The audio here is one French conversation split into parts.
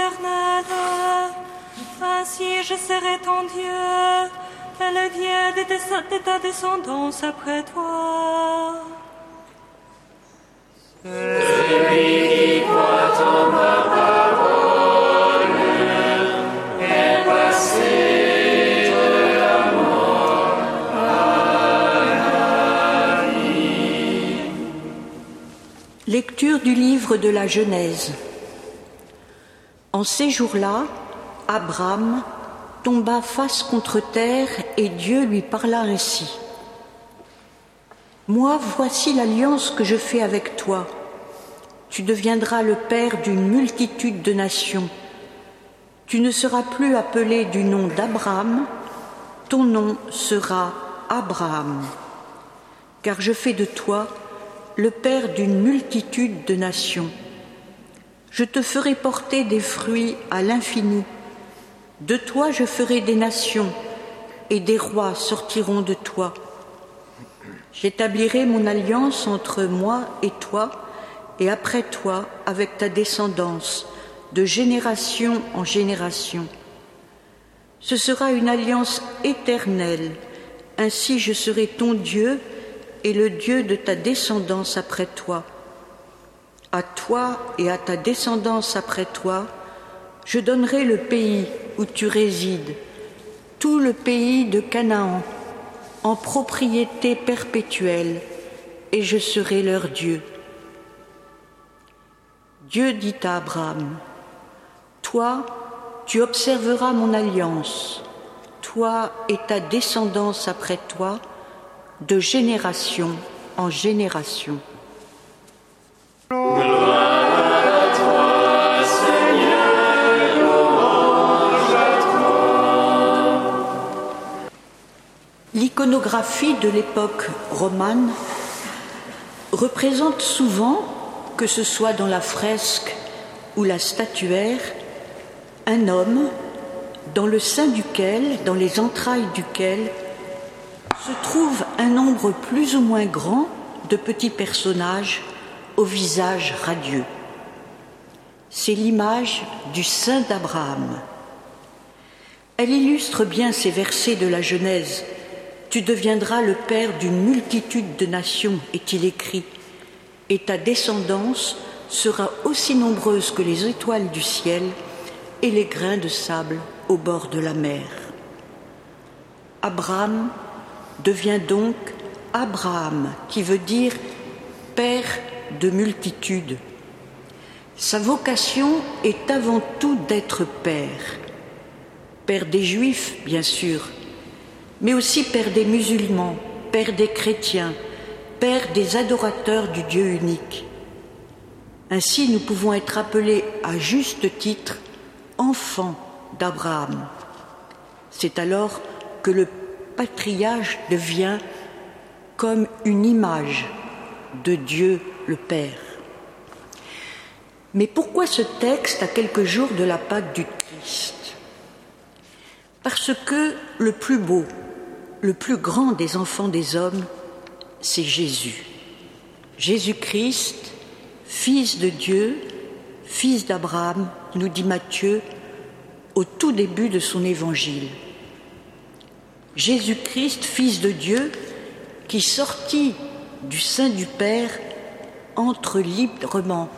éternelle. Ainsi je serai ton Dieu et le Dieu de, ta descendance après toi. Celui qui Lecture du livre de la Genèse. En ces jours-là, Abraham tomba face contre terre et Dieu lui parla ainsi. Moi, voici l'alliance que je fais avec toi. Tu deviendras le père d'une multitude de nations. Tu ne seras plus appelé du nom d'Abraham, ton nom sera Abraham, car je fais de toi le Père d'une multitude de nations. Je te ferai porter des fruits à l'infini. De toi je ferai des nations, et des rois sortiront de toi. J'établirai mon alliance entre moi et toi, et après toi avec ta descendance, de génération en génération. Ce sera une alliance éternelle. Ainsi je serai ton Dieu, et le Dieu de ta descendance après toi. À toi et à ta descendance après toi, je donnerai le pays où tu résides, tout le pays de Canaan, en propriété perpétuelle, et je serai leur Dieu. Dieu dit à Abraham, Toi, tu observeras mon alliance, toi et ta descendance après toi, de génération en génération. L'iconographie de l'époque romane représente souvent, que ce soit dans la fresque ou la statuaire, un homme dans le sein duquel, dans les entrailles duquel, se trouve un nombre plus ou moins grand de petits personnages au visage radieux. C'est l'image du Saint d'Abraham. Elle illustre bien ces versets de la Genèse. Tu deviendras le père d'une multitude de nations, est-il écrit, et ta descendance sera aussi nombreuse que les étoiles du ciel et les grains de sable au bord de la mer. Abraham devient donc Abraham, qui veut dire Père de multitudes. Sa vocation est avant tout d'être Père. Père des Juifs, bien sûr, mais aussi Père des musulmans, Père des chrétiens, Père des adorateurs du Dieu unique. Ainsi, nous pouvons être appelés à juste titre enfants d'Abraham. C'est alors que le patriarche devient comme une image de Dieu le Père. Mais pourquoi ce texte à quelques jours de la Pâque du Christ? Parce que le plus beau, le plus grand des enfants des hommes, c'est Jésus. Jésus-Christ, fils de Dieu, fils d'Abraham, nous dit Matthieu au tout début de son évangile. Jésus-Christ, Fils de Dieu, qui sortit du sein du Père, entre librement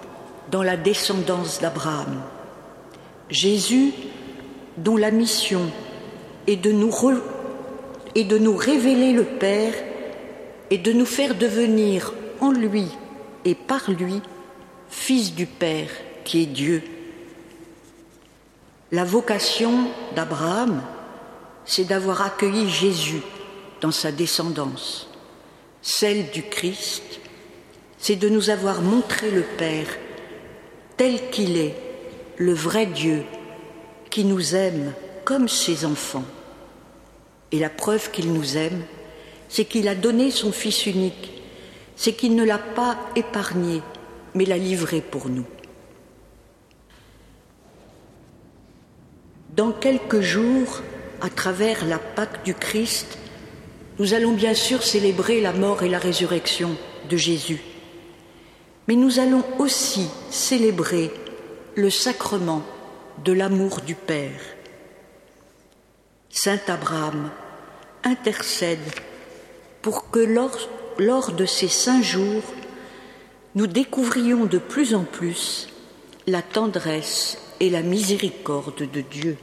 dans la descendance d'Abraham. Jésus, dont la mission est de, nous est de nous révéler le Père et de nous faire devenir en lui et par lui fils du Père qui est Dieu. La vocation d'Abraham, c'est d'avoir accueilli Jésus dans sa descendance. Celle du Christ, c'est de nous avoir montré le Père tel qu'il est, le vrai Dieu, qui nous aime comme ses enfants. Et la preuve qu'il nous aime, c'est qu'il a donné son Fils unique, c'est qu'il ne l'a pas épargné, mais l'a livré pour nous. Dans quelques jours, à travers la Pâque du Christ, nous allons bien sûr célébrer la mort et la résurrection de Jésus. Mais nous allons aussi célébrer le sacrement de l'amour du Père. Saint Abraham intercède pour que lors, de ces saints jours, nous découvrions de plus en plus la tendresse et la miséricorde de Dieu.